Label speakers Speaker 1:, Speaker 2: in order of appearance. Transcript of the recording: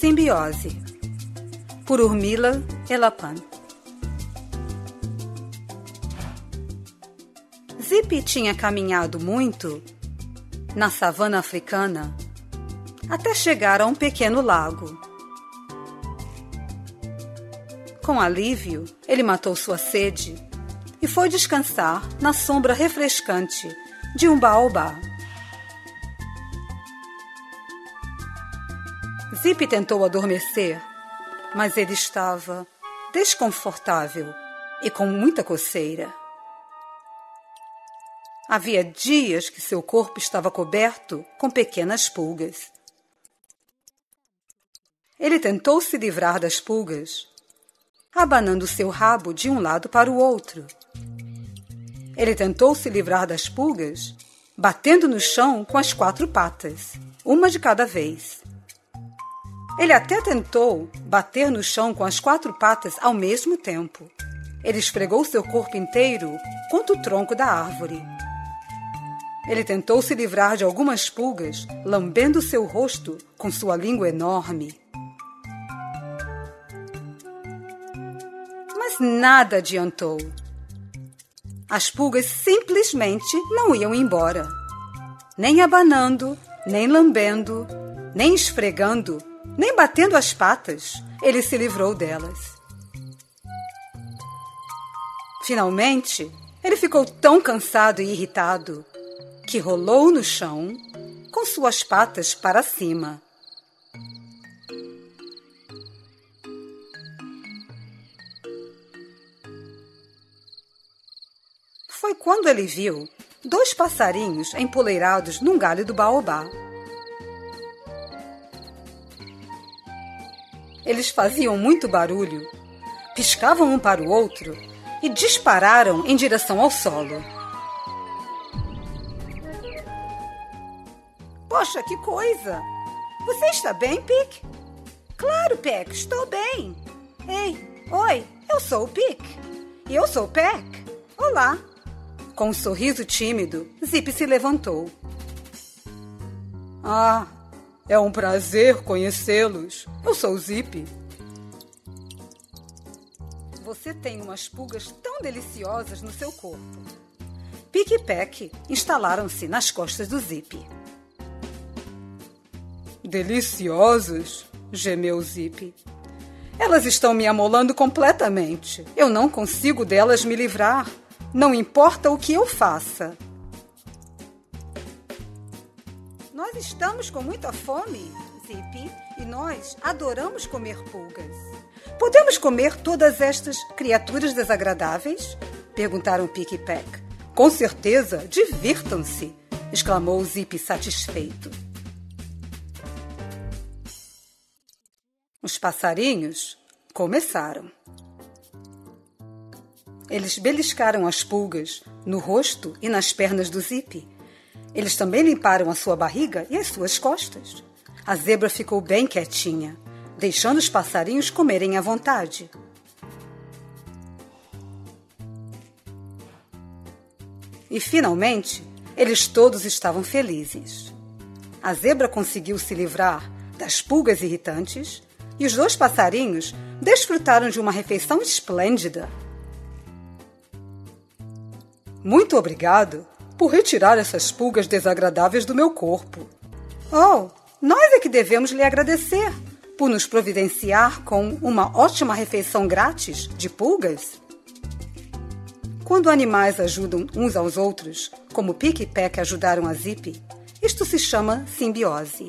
Speaker 1: Simbiose, por Urmila Elapan. Zip tinha caminhado muito na savana africana até chegar a um pequeno lago. Com alívio, ele matou sua sede e foi descansar na sombra refrescante de um baobá. Zip tentou adormecer, mas ele estava desconfortável e com muita coceira. Havia dias que seu corpo estava coberto com pequenas pulgas. Ele tentou se livrar das pulgas, abanando seu rabo de um lado para o outro. Ele tentou se livrar das pulgas, batendo no chão com as quatro patas, uma de cada vez. Ele até tentou bater no chão com as quatro patas ao mesmo tempo. Ele esfregou seu corpo inteiro contra o tronco da árvore. Ele tentou se livrar de algumas pulgas, lambendo seu rosto com sua língua enorme. Mas nada adiantou. As pulgas simplesmente não iam embora. Nem abanando, nem lambendo, nem esfregando nem batendo as patas, ele se livrou delas. Finalmente, ele ficou tão cansado e irritado que rolou no chão com suas patas para cima. Foi quando ele viu dois passarinhos empoleirados num galho do baobá. Eles faziam muito barulho, piscavam um para o outro e dispararam em direção ao solo. Poxa, que coisa! Você está bem, Pic? Claro, Peck, estou bem. Ei, oi, eu sou o Pic. E eu sou o Peck. Olá. Com um sorriso tímido, Zip se levantou. Ah, é um prazer conhecê-los. Eu sou Zip. Você tem umas pulgas tão deliciosas no seu corpo. Pique e Peck instalaram-se nas costas do Zip. Deliciosas? gemeu Zip. Elas estão me amolando completamente. Eu não consigo delas me livrar. Não importa o que eu faça. Nós estamos com muita fome, Zip, e nós adoramos comer pulgas. Podemos comer todas estas criaturas desagradáveis? Perguntaram Pick e Peck. Com certeza, divirtam-se! exclamou Zip satisfeito. Os passarinhos começaram. Eles beliscaram as pulgas no rosto e nas pernas do Zip eles também limparam a sua barriga e as suas costas. A zebra ficou bem quietinha, deixando os passarinhos comerem à vontade. E finalmente, eles todos estavam felizes. A zebra conseguiu se livrar das pulgas irritantes e os dois passarinhos desfrutaram de uma refeição esplêndida. Muito obrigado, por retirar essas pulgas desagradáveis do meu corpo. Oh, nós é que devemos lhe agradecer por nos providenciar com uma ótima refeição grátis de pulgas. Quando animais ajudam uns aos outros, como Pique e Peck ajudaram a Zip, isto se chama simbiose.